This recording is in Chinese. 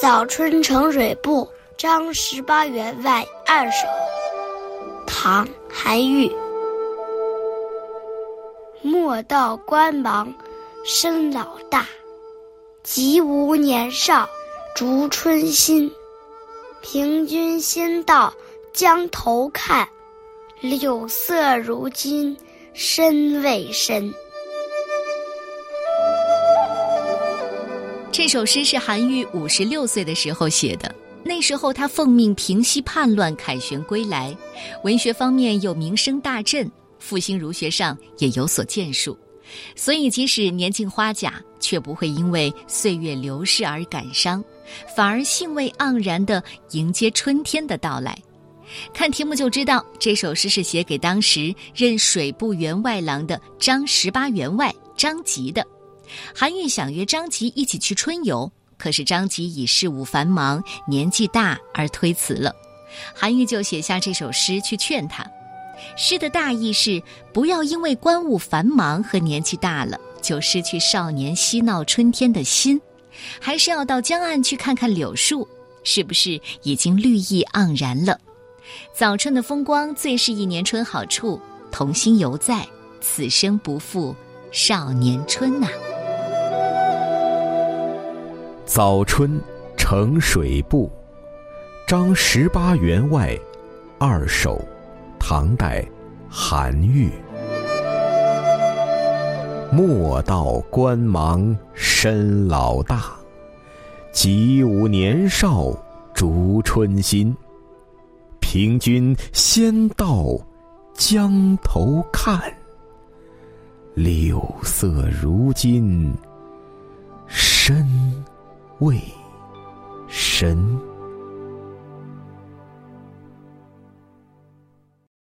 早春呈水部张十八员外二首，唐·韩愈。莫道官忙身老大，及无年少逐春心。凭君先到江头看，柳色如今深未深。这首诗是韩愈五十六岁的时候写的。那时候他奉命平息叛乱，凯旋归来，文学方面又名声大振，复兴儒学上也有所建树，所以即使年近花甲，却不会因为岁月流逝而感伤，反而兴味盎然地迎接春天的到来。看题目就知道，这首诗是写给当时任水部员外郎的张十八员外张籍的。韩愈想约张籍一起去春游，可是张籍以事务繁忙、年纪大而推辞了。韩愈就写下这首诗去劝他。诗的大意是：不要因为官务繁忙和年纪大了，就失去少年嬉闹春天的心，还是要到江岸去看看柳树，是不是已经绿意盎然了？早春的风光最是一年春好处，童心犹在，此生不负少年春呐。早春呈水部，张十八员外二首，唐代，韩愈。莫道官忙身老大，及吾年少逐春心。凭君先到江头看，柳色如今深。未深。